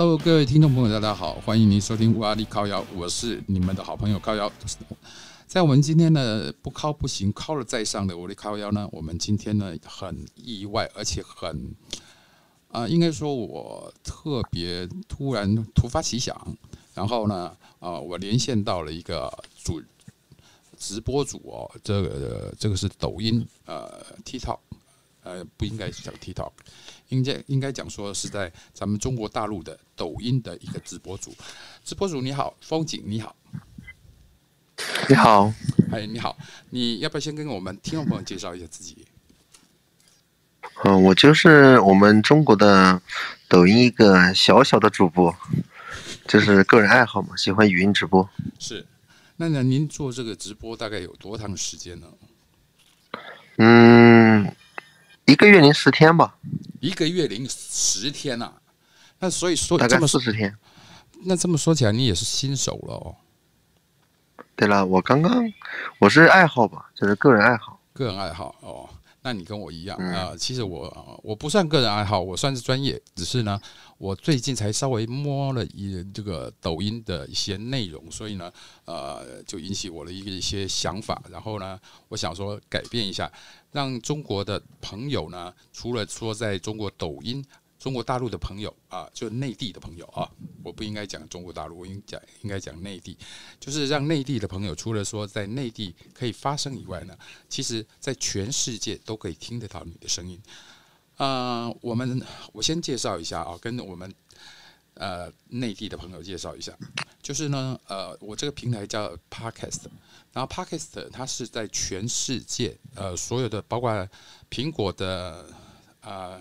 Hello，各位听众朋友，大家好，欢迎您收听乌阿力靠腰，我是你们的好朋友靠腰。在我们今天呢，不靠不行，靠了再上的我的靠腰呢，我们今天呢很意外，而且很啊，应该说我特别突然突发奇想，然后呢啊，我连线到了一个主直播主哦，这个这个是抖音呃 TikTok，呃不应该讲 TikTok。应该应该讲说是在咱们中国大陆的抖音的一个直播主，直播主你好，风景你好，你好，哎你好，你要不要先跟我们听众朋友介绍一下自己？嗯，我就是我们中国的抖音一个小小的主播，就是个人爱好嘛，喜欢语音直播。是，那那您做这个直播大概有多长时间呢？嗯。一个月零十天吧，一个月零十天呐，那所以说大概四十天，那这么说起来，你也是新手了哦。对了，我刚刚我是爱好吧，就是个人爱好，个人爱好哦。那你跟我一样啊，其实我我不算个人爱好，我算是专业，只是呢，我最近才稍微摸了一这个抖音的一些内容，所以呢，呃，就引起我的一个一些想法，然后呢，我想说改变一下，让中国的朋友呢，除了说在中国抖音。中国大陆的朋友啊，就内地的朋友啊，我不应该讲中国大陆，我应讲应该讲内地，就是让内地的朋友，除了说在内地可以发声以外呢，其实在全世界都可以听得到你的声音。啊，我们我先介绍一下啊，跟我们呃内地的朋友介绍一下，就是呢，呃，我这个平台叫 Podcast，然后 Podcast 它是在全世界呃所有的，包括苹果的呃。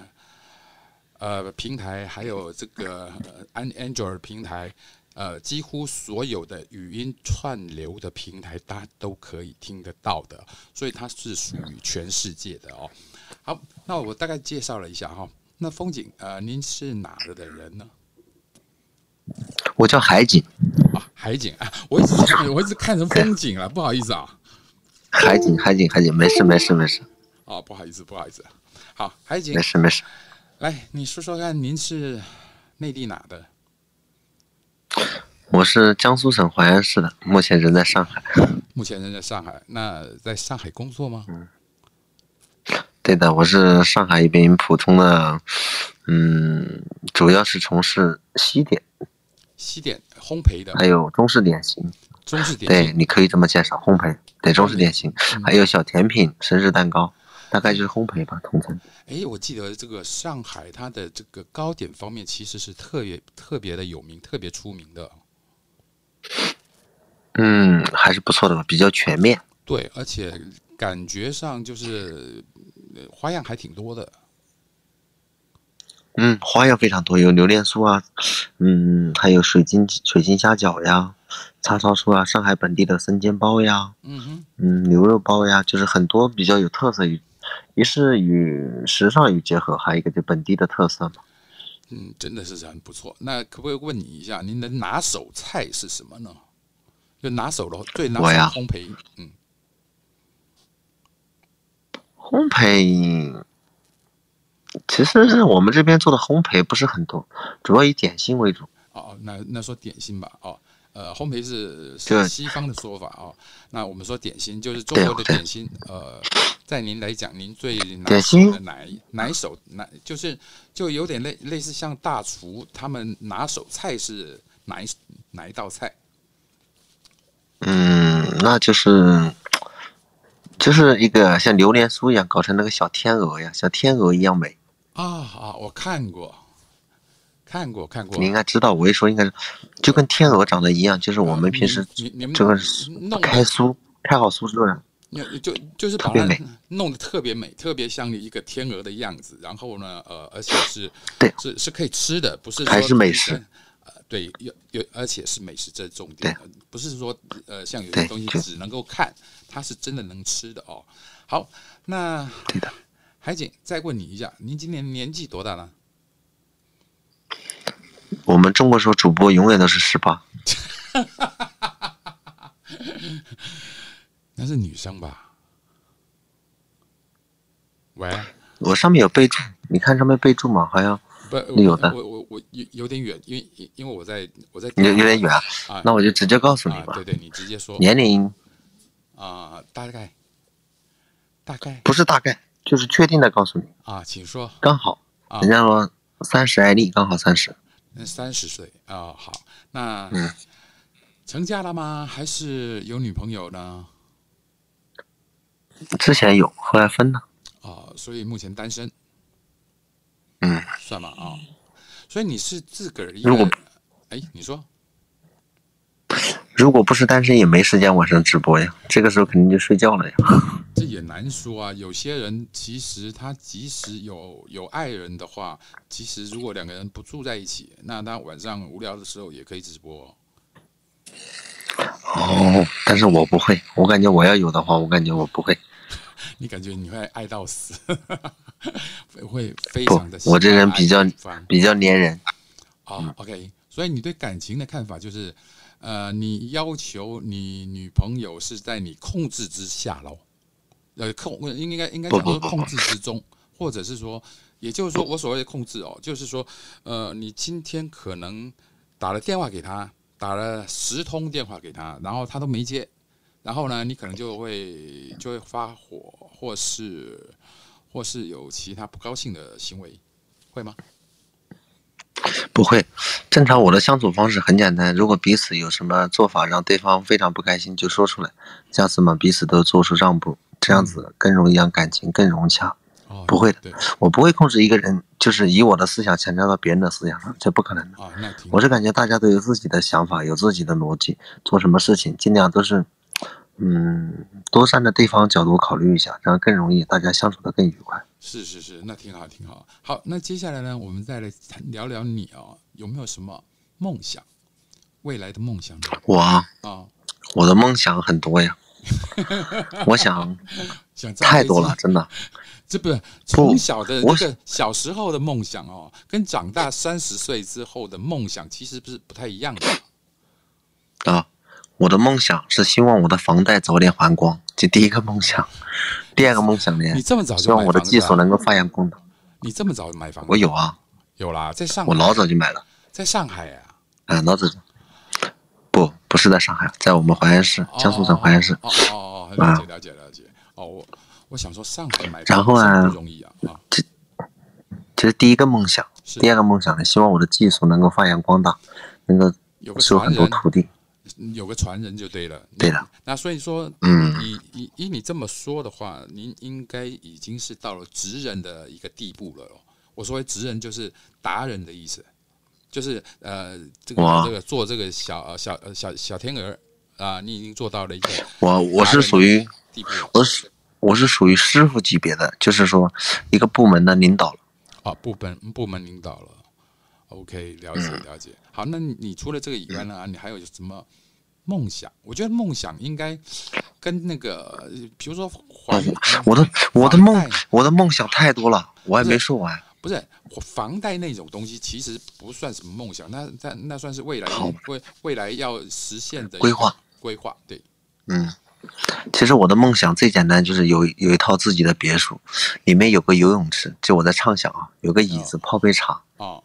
呃，平台还有这个安 Android 平台，呃，几乎所有的语音串流的平台，大家都可以听得到的，所以它是属于全世界的哦。好，那我大概介绍了一下哈。那风景，呃，您是哪儿的人呢？我叫海景。啊，海景啊，我一直看我一直看成风景了，不好意思啊。海景，海景，海景，没事，没事，没事。哦，不好意思，不好意思。好，海景，没事，没事。来，你说说看，您是内地哪的？我是江苏省淮安市的，目前人在上海。目前人在上海，那在上海工作吗？嗯，对的，我是上海一边普通的，嗯，主要是从事西点、西点烘焙的，还有中式点心。中式点心，对，你可以这么介绍，烘焙，对，中式点心，还有小甜品、生日蛋糕。大概就是烘焙吧，统称。哎，我记得这个上海，它的这个糕点方面其实是特别特别的有名，特别出名的。嗯，还是不错的吧，比较全面。对，而且感觉上就是花样还挺多的。嗯，花样非常多，有榴莲酥啊，嗯，还有水晶水晶虾饺呀，叉烧酥啊，上海本地的生煎包呀，嗯哼，嗯，牛肉包呀，就是很多比较有特色与。一是与时尚与结合，还有一个就本地的特色嘛。嗯，真的是很不错。那可不可以问你一下，您的拿手菜是什么呢？就拿手的最拿手烘焙，嗯，烘焙，其实我们这边做的烘焙不是很多，主要以点心为主。哦，那那说点心吧，哦。呃，烘焙是是西方的说法哦。那我们说点心就是中国的点心。呃，在您来讲，您最拿手的哪哪手哪就是就有点类类似像大厨他们拿手菜是哪一哪一道菜？嗯，那就是就是一个像榴莲酥一样搞成那个小天鹅呀，像天鹅一样美。啊啊，我看过。看过看过，你应该知道，我一说应该是就跟天鹅长得一样，就是我们平时这个开酥开好酥之后呢，就就是把它弄得特别美，特别像一个天鹅的样子。然后呢，呃，而且是对，是是可以吃的，不是还是美食？呃，对，有有，而且是美食，这是重点，不是说呃，像有些东西只能够看，它是真的能吃的哦。好，那对的，海景，再问你一下，您今年年纪多大了？我们中国说主播永远都是十八，那是女生吧？喂，我上面有备注，你看上面备注吗？好像不，旅游的。我我我有有点远，因为因为我在我在有有点远啊。那我就直接告诉你吧。对对，你直接说。年龄啊，大概大概不是大概，就是确定的告诉你啊，请说。刚好，人家说三十艾丽，刚好三十。那三十岁啊，好，那嗯，成家了吗？还是有女朋友呢？之前有，后来分了。啊，所以目前单身。嗯，算吧啊。所以你是自个儿一个人？哎，你说，如果不是单身，也没时间晚上直播呀。这个时候肯定就睡觉了呀。这也难说啊。有些人其实他即使有有爱人的话，其实如果两个人不住在一起，那他晚上无聊的时候也可以直播。哦，但是我不会。我感觉我要有的话，我感觉我不会。你感觉你会爱到死，会非常的。我这人比较比较粘人。啊，OK，所以你对感情的看法就是，呃，你要求你女朋友是在你控制之下喽？呃，控应该应该讲说控制之中，或者是说，也就是说，我所谓的控制哦，就是说，呃，你今天可能打了电话给他，打了十通电话给他，然后他都没接。然后呢，你可能就会就会发火，或是或是有其他不高兴的行为，会吗？不会，正常我的相处方式很简单，如果彼此有什么做法让对方非常不开心，就说出来，这样子嘛，彼此都做出让步，这样子更容易让感情更融洽。不会的，我不会控制一个人，就是以我的思想强加到别人的思想上，这不可能的。我是感觉大家都有自己的想法，有自己的逻辑，做什么事情尽量都是。嗯，多站在对方角度考虑一下，这样更容易，大家相处的更愉快。是是是，那挺好挺好。好，那接下来呢，我们再来聊聊你啊，有没有什么梦想？未来的梦想？我啊，我的梦想很多呀。我想想太多了，真的。这不是从小的那个小时候的梦想哦，跟长大三十岁之后的梦想其实不是不太一样的啊。我的梦想是希望我的房贷早点还光，这第一个梦想。第二个梦想呢？你这么早就希望我的技术能够发扬光大。你这么早买房？我有啊，有啦，在上。我老早就买了，在上海呀。啊，老早。不，不是在上海，在我们淮安市，江苏省淮安市。哦哦哦，了解了解了解。哦，我我想说上海买然后啊，不容易啊。这这是第一个梦想。第二个梦想呢？希望我的技术能够发扬光大，能够收很多徒弟。有个传人就对了，对的。那所以说，嗯，以以以你这么说的话，您应该已经是到了职人的一个地步了。我所谓职人就是达人的意思，就是呃，这个这个做这个小小小小天鹅啊，你已经做到了一个。我我是属于，我是我是属于师傅级别的，就是说一个部门的领导了。啊，部门部门领导了。OK，了解了解。好，那你除了这个以外呢？你还有什么梦想？我觉得梦想应该跟那个，比如说房，我的我的梦，我的梦想太多了，我还没说完。不是房贷那种东西，其实不算什么梦想，那那那算是未来未未来要实现的规划规划。对，嗯，其实我的梦想最简单，就是有有一套自己的别墅，里面有个游泳池，就我在畅想啊，有个椅子泡杯茶啊。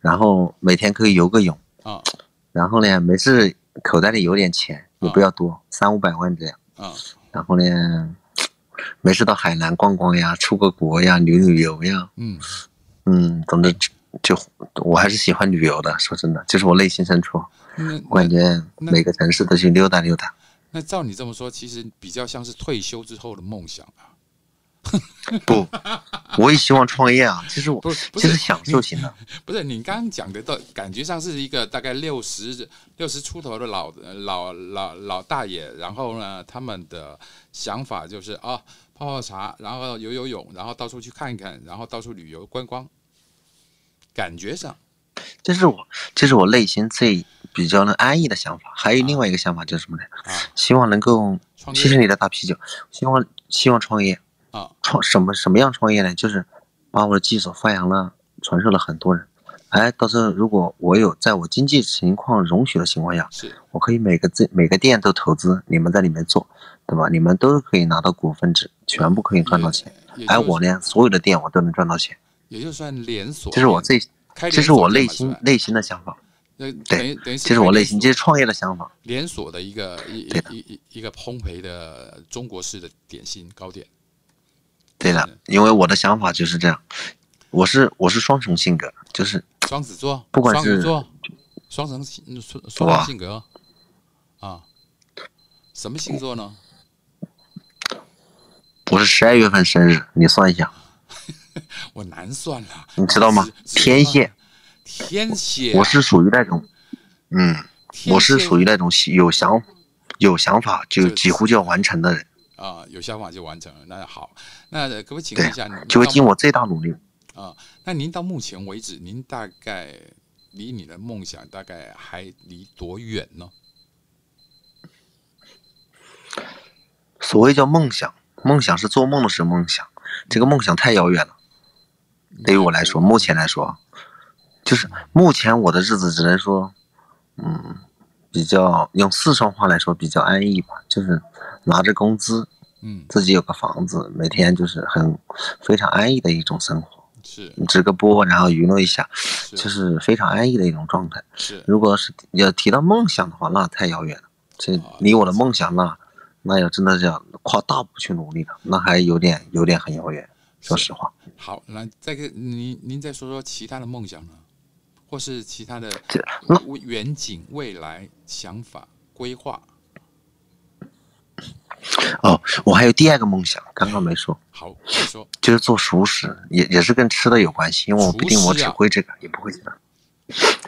然后每天可以游个泳啊，然后呢，没事口袋里有点钱，也不要多，三五百万这样啊。然后呢，没事到海南逛逛呀，出个国呀，旅旅游呀。嗯嗯，总之就我还是喜欢旅游的。说真的，就是我内心深处，我感觉每个城市都去溜达溜达。那照你这么说，其实比较像是退休之后的梦想啊。不，我也希望创业啊！其实我，其实享受型的。不是你刚刚讲的，到感觉上是一个大概六十六十出头的老老老老大爷，然后呢，他们的想法就是啊，泡泡茶，然后游游泳，然后到处去看一看，然后到处旅游观光。感觉上，这是我，这是我内心最比较能安逸的想法。还有另外一个想法就是什么呢？啊，希望能够，谢谢你的大啤酒，希望希望创业。啊，创什么什么样创业呢？就是把我的技术发扬了，传授了很多人。哎，到时候如果我有在我经济情况容许的情况下，是我可以每个这每个店都投资，你们在里面做，对吧？你们都可以拿到股份制，全部可以赚到钱。哎，我呢，所有的店我都能赚到钱，也就算连锁。这是我最开这是我内心内心的想法，对等于等于是这是我内心，这是创业的想法。连锁的一个一一一一个烘焙的中国式的点心糕点。对的，因为我的想法就是这样，我是我是双重性格，就是双子座，不管是双鱼座，双层性性格啊，什么星座呢？我是十二月份生日，你算一下，我难算了，你知道吗？天蝎，，天蝎啊，我是属于那种，嗯，我是属于那种有想有想法就就几乎就要完成的人，啊，有想法就完成了。那好，那可不可以请问一下，就会尽我最大努力。啊？那您到目前为止，您大概离你的梦想大概还离多远呢？所谓叫梦想，梦想是做梦的时候梦想，这个梦想太遥远了。对于我来说，目前来说，就是目前我的日子只能说，嗯，比较用四川话来说比较安逸吧，就是拿着工资，嗯，自己有个房子，每天就是很非常安逸的一种生活，是直个播，然后娱乐一下，是就是非常安逸的一种状态。是如果是要提到梦想的话，那太遥远了。这离我的梦想那，那要真的是要跨大步去努力了，那还有点有点很遥远。说实话，好，那再个您您再说说其他的梦想呢，或是其他的那远景、未来想法、规划。哦，我还有第二个梦想，刚刚没说，好，你说。就是做熟食，也也是跟吃的有关系，因为我不一定我只会这个，也不会其他。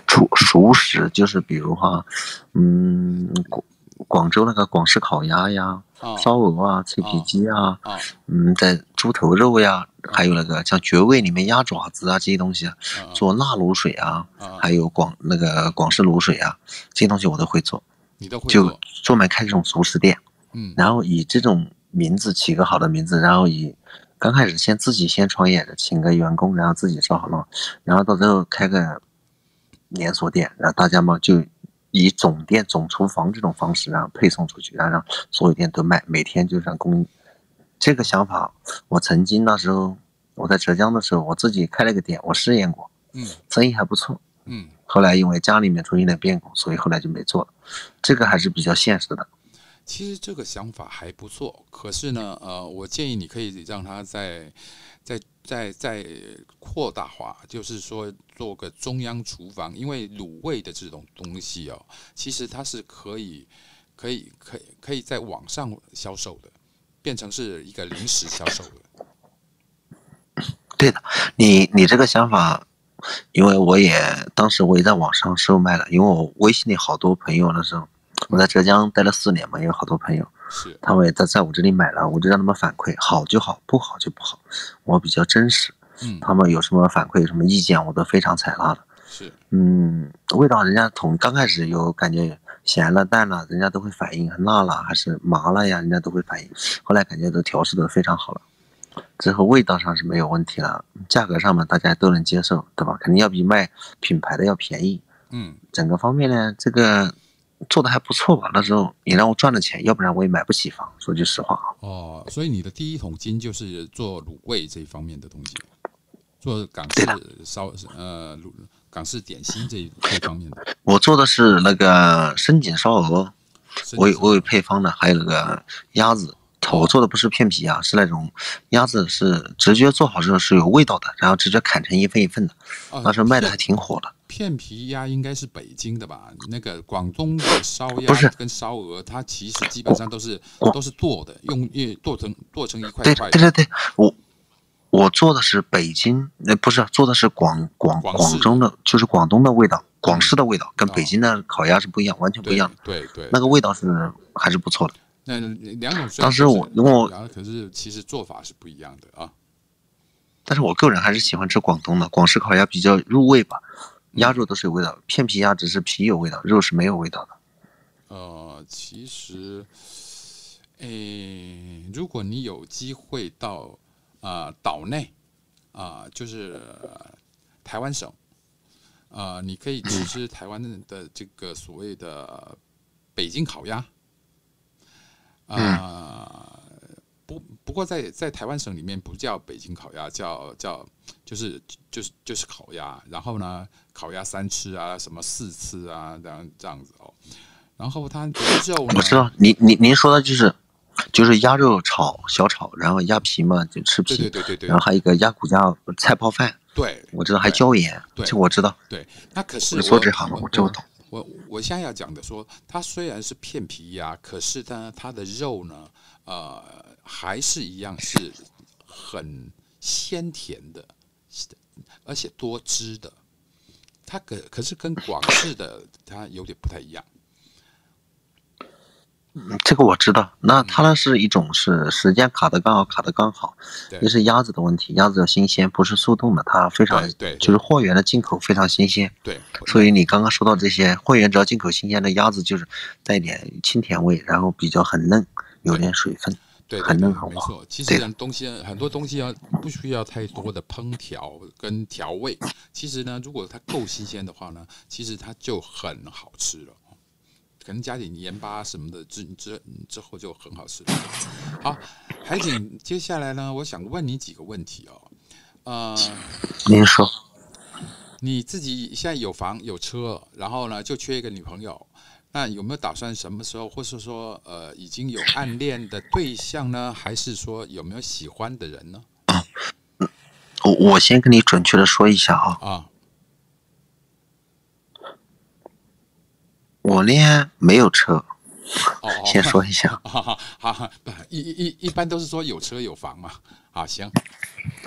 熟熟食就是比如哈，嗯，广广州那个广式烤鸭呀，啊。烧鹅啊，脆皮鸡啊，啊。嗯，在猪头肉呀，还有那个像绝味里面鸭爪子啊这些东西啊，啊做辣卤水啊，啊，还有广那个广式卤水啊，这些东西我都会做，你都会就，专门开这种熟食店，嗯然后以这种名字起个好的名字，然后以刚开始先自己先创业，请个员工，然后自己烧好了，然后到最后开个连锁店，然后大家嘛就以总店总厨房这种方式，然后配送出去，然后让所有店都卖，每天就让供应。这个想法，我曾经那时候我在浙江的时候，我自己开了个店，我试验过，嗯生意还不错。嗯，后来因为家里面出现了变故，所以后来就没做了。这个还是比较现实的。其实这个想法还不错，可是呢，呃，我建议你可以让它再、再、再、再扩大化，就是说做个中央厨房，因为卤味的这种东西哦，其实它是可以、可以、可以、可以在网上销售的，变成是一个临时销售的。对的，你你这个想法，因为我也当时我也在网上售卖了，因为我微信里好多朋友那时候，我在浙江待了四年嘛，有好多朋友，是，他们也在在我这里买了，我就让他们反馈，好就好，不好就不好，我比较真实，嗯，他们有什么反馈有什么意见，我都非常采纳的。是，嗯，味道人家从刚开始有感觉咸了淡了，人家都会反应，辣了还是麻了呀，人家都会反应。后来感觉都调试的非常好了，之后味道上是没有问题了，价格上嘛大家都能接受，对吧？肯定要比卖品牌的要便宜。嗯，整个方面呢，这个做的还不错吧？那时候你让我赚了钱，要不然我也买不起房。说句实话啊，哦，所以你的第一桶金就是做卤味这一方面的东西，做港式烧呃卤港式点心这一这方面的。我做的是那个深井烧鹅，我有我有配方的，还有那个鸭子。我做的不是片皮鸭，是那种鸭子，是直接做好之后是有味道的，然后直接砍成一份一份的，啊那时候卖的还挺火的。片皮鸭应该是北京的吧？那个广东的烧鸭不是跟烧鹅，它其实基本上都是都是剁的，用用剁成剁成一块。对对对，我我做的是北京，呃，不是做的是广广广州的，就是广东的味道，广式的味道，跟哦北京的烤鸭是不一样，完全不一样的。对对，那个味道是还是不错的。那两种当时我因为我可是其实做法是不一样的啊。但是我个人还是喜欢吃广东的广式烤鸭，比较入味吧。鸭肉都是有味道，片皮鸭只是皮有味道，肉是没有味道的。呃，其实，诶，如果你有机会到啊、岛内啊、就是呃台湾省啊、你可以吃吃台湾的这个所谓的北京烤鸭啊、不不过在在台湾省里面不叫北京烤鸭，叫叫就是就是就是烤鸭，然后呢，烤鸭三吃啊，什么四吃啊，这样这样子哦。然后它的肉，我知道，您您您说的就是就是鸭肉炒小炒，然后鸭皮嘛就吃皮，对对对对，然后还有一个鸭骨架菜泡饭，对，我知道还椒盐，对，这我知道。对，那可是说这行我就懂。我我现在要讲的说，它虽然是片皮鸭，可是呢，它的肉呢，呃，还是一样是很鲜甜的，而且多汁的。它可可是跟广式的它有点不太一样。这个我知道，那它呢是一种是时间卡的刚好，卡的刚好，也是鸭子的问题，鸭子要新鲜，不是速冻的，它非常对，就是货源的进口非常新鲜，对，所以你刚刚说到这些货源只要进口新鲜的鸭子，就是带点清甜味，然后比较很嫩，有点水分，对，很嫩，好没错。其？实东西很多东西要不需要太多的烹调跟调味，其实呢，如果它够新鲜的话呢，其实它就很好吃了。可能加点盐巴什么的之之之后就很好吃了。好，海景，接下来呢，我想问你几个问题哦。呃，您说，你自己现在有房有车，然后呢就缺一个女朋友，那有没有打算什么时候，或是说呃已经有暗恋的对象呢？还是说有没有喜欢的人呢？啊，我我先跟你准确的说一下啊。啊。我呢没有车，先说一下。好 好，一一一般都是说有车有房嘛。好，行。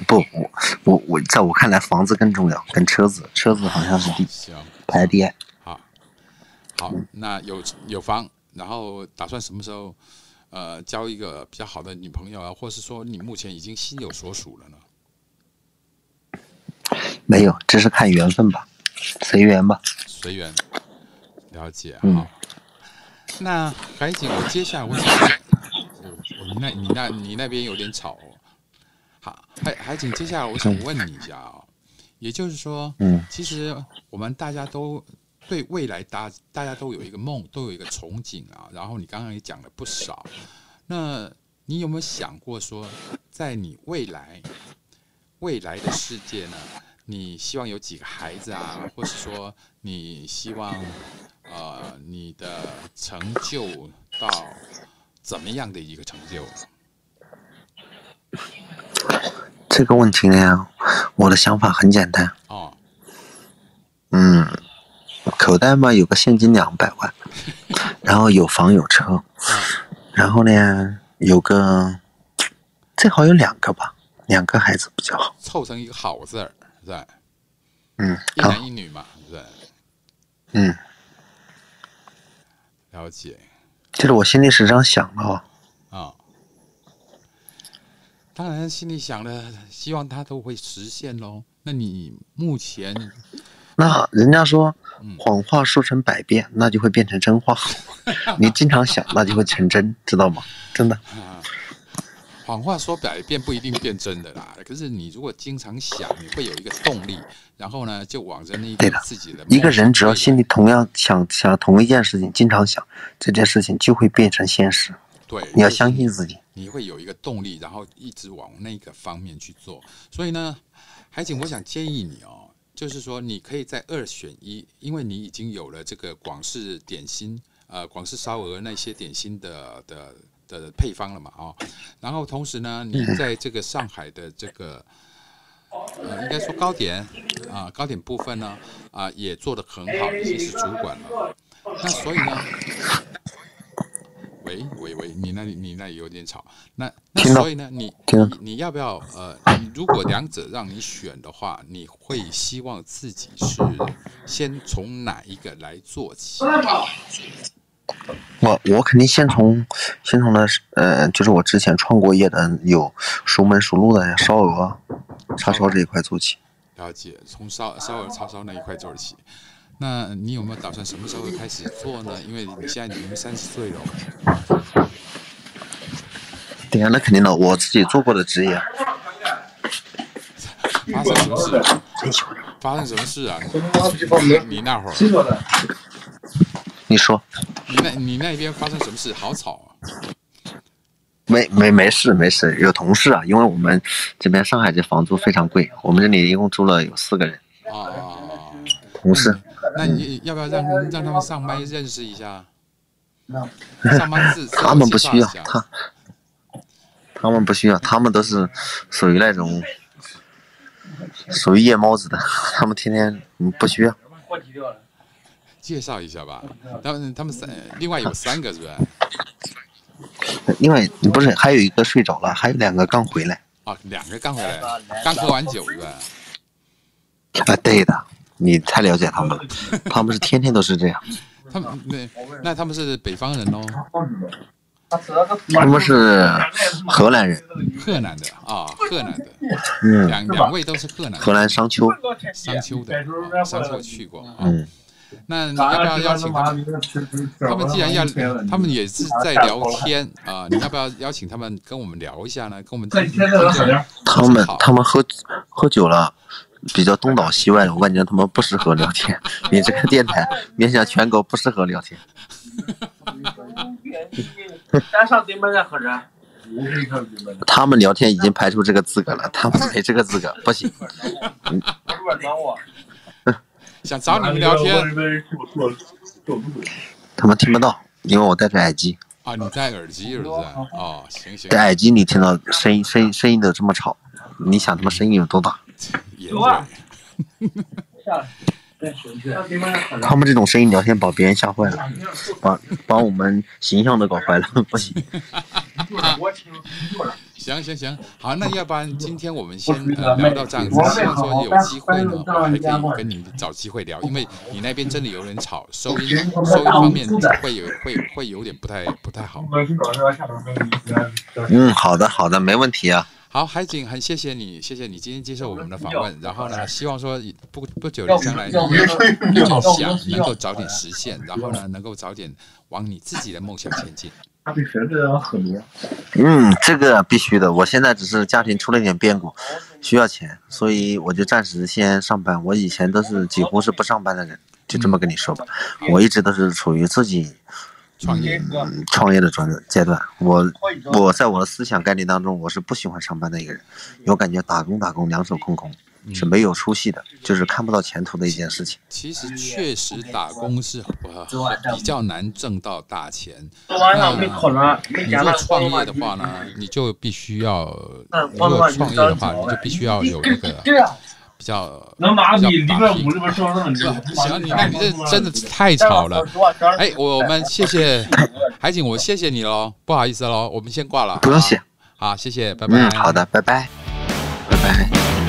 不，我我我在我看来，房子更重要，跟车子，车子好像是第行排第二。好，好，那有有房，然后打算什么时候呃交一个比较好的女朋友啊，或是说你目前已经心有所属了呢？没有，这是看缘分吧，随缘吧。随缘。了解啊，那海景，我接下来我想，我你那你那你那边有点吵哦。好，海海景，接下来我想问你一下啊，也就是说，嗯，其实我们大家都对未来大大家都有一个梦，都有一个憧憬啊。然后你刚刚也讲了不少，那你有没有想过说，在你未来未来的世界呢？你希望有几个孩子啊，或是说你希望？呃，你的成就到怎么样的一个成就？这个问题呢，我的想法很简单。哦。嗯，口袋嘛有个现金两百万，然后有房有车，然后呢有个最好有两个吧，两个孩子比较好，凑成一个好字儿，对。嗯。一男一女嘛，对。嗯。了解，就是我心里是这样想的哦。啊，当然心里想的，希望他都会实现喽。那你目前，那人家说谎话说成百遍，那就会变成真话。你经常想，那就会成真，知道吗？真的。谎话说百遍不一定变真的啦，可是你如果经常想，你会有一个动力，然后呢，就往着那个自己的一个人只要心里同样想想同一件事情，经常想这件事情，就会变成现实。对，你要相信自己，你会有一个动力，然后一直往那个方面去做。所以呢，海景，我想建议你哦，就是说你可以在二选一，因为你已经有了这个广式点心，呃，广式烧鹅那些点心的的。的配方了嘛？哦，然后同时呢，你在这个上海的这个呃，应该说糕点啊，糕点部分呢啊，也做得很好，已经是主管了。那所以呢，喂喂喂，你那里你那里有点吵。那那所以呢，你你你要不要呃，如果两者让你选的话，你会希望自己是先从哪一个来做起？我我肯定先从先从那呃，就是我之前创过业的有熟门熟路的烧鹅、叉烧这一块做起。了解，从烧烧鹅、叉烧那一块做起。那你有没有打算什么时候开始做呢？因为你现在已经三十岁了。对呀，那肯定的，我自己做过的职业。发生什么事？发生什么事啊？你那会儿？你说，你那，你那边发生什么事？好吵啊！没没没事没事，有同事啊，因为我们这边上海这房租非常贵，我们这里一共住了有四个人。啊，同事。那你要不要让让他们上麦认识一下？上班自他们不需要他，他们不需要，他们都是属于那种属于夜猫子的，他们天天不需要。介绍一下吧，他们他们三另外有三个是不是？另外不是还有一个睡着了，还有两个刚回来。啊，两个刚回来，刚喝完酒是吧？啊，对的，你太了解他们了，他们是天天都是这样。他们那那他们是北方人哦。他们是河南人。河南的啊，河南的。嗯。两两位都是河南。河南商丘。商丘的，商丘我去过。嗯。那你要不要邀请他们？他们既然要，他们也是在聊天啊，你要不要邀请他们跟我们聊一下呢？跟我们。他们他们喝喝酒了。比较东倒西歪的，我感觉他们不适合聊天。你这个电台面向全国不适合聊天。他们聊天已经排除这个资格了，他们没这个资格，不行。想找你们聊天，他们听不到，因为我戴着耳机。啊，你戴耳机是不是？哦，行行。戴耳机你听到声音，声音声音都这么吵，你想他们声音有多大？有啊，他们这种声音聊天把别人吓坏了，把把我们形象都搞坏了，不行。行行行，好，那要不然今天我们先呃聊到这样子，希望说有机会呢，我还可以跟你找机会聊，因为你那边真的有人吵，收音收音方面会有会会有点不太不太好。嗯，好的好的，没问题啊。好，海景，很谢谢你，谢谢你今天接受我们的访问。然后呢，希望说不不久的将来，梦想能够早点实现，然后呢，能够早点往你自己的梦想前进。嗯，这个必须的。我现在只是家庭出了点变故，需要钱，所以我就暂时先上班。我以前都是几乎是不上班的人，就这么跟你说吧。我一直都是处于自己。创业，创业的阶阶段，我我在我的思想概念当中，我是不喜欢上班的一个人，我感觉打工打工两手空空，是没有出息的，就是看不到前途的一件事情。其实确实打工是比较难挣到大钱。那你做创业的话呢，你就必须要，如果创业的话，你就必须要有一个。比较能把你里边屋里边说上你行，你那你这真的太吵了。哎，我们谢谢海景，我谢谢你喽，不好意思喽，我们先挂了。不用谢，好，谢谢，拜拜。好的，拜拜，拜拜。